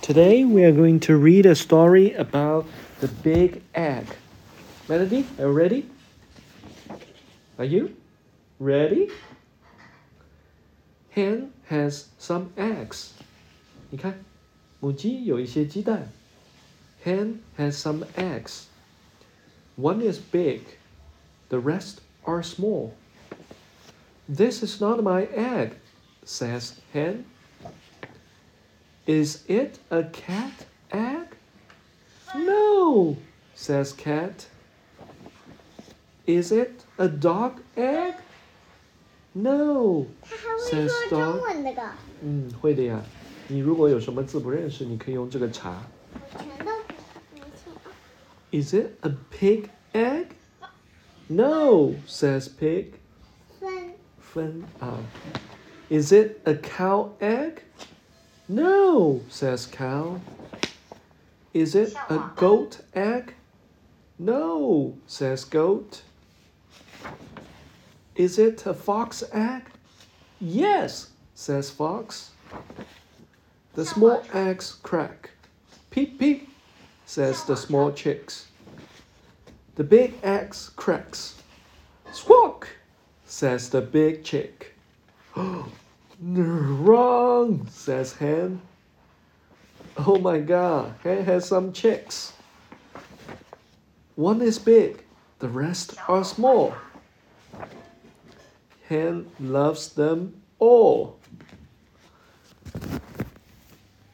Today we are going to read a story about the big egg. Melody, are you ready? Are you ready? Hen has some eggs. 你看，母鸡有一些鸡蛋。Hen has some eggs. One is big, the rest are small. This is not my egg, says hen. Is it a cat egg? No, says cat. Is it a dog egg? No, 他还会 Says 说 dog 中文的个，嗯，会的呀。你如果有什么字不认识，你可以用这个查。我全都没听。 Is it a pig egg? No, says pig. 分分啊。Is it a cow egg? No, says cow. Is it a goat egg? No, says goat. Is it a fox egg? Yes, says fox. The small eggs crack. Peep, peep, says the small chicks. The big eggs cracks. Squawk, says the big chick. Wrong, says hen. Oh my god, hen has some chicks. One is big, the rest are small. Hen loves them all.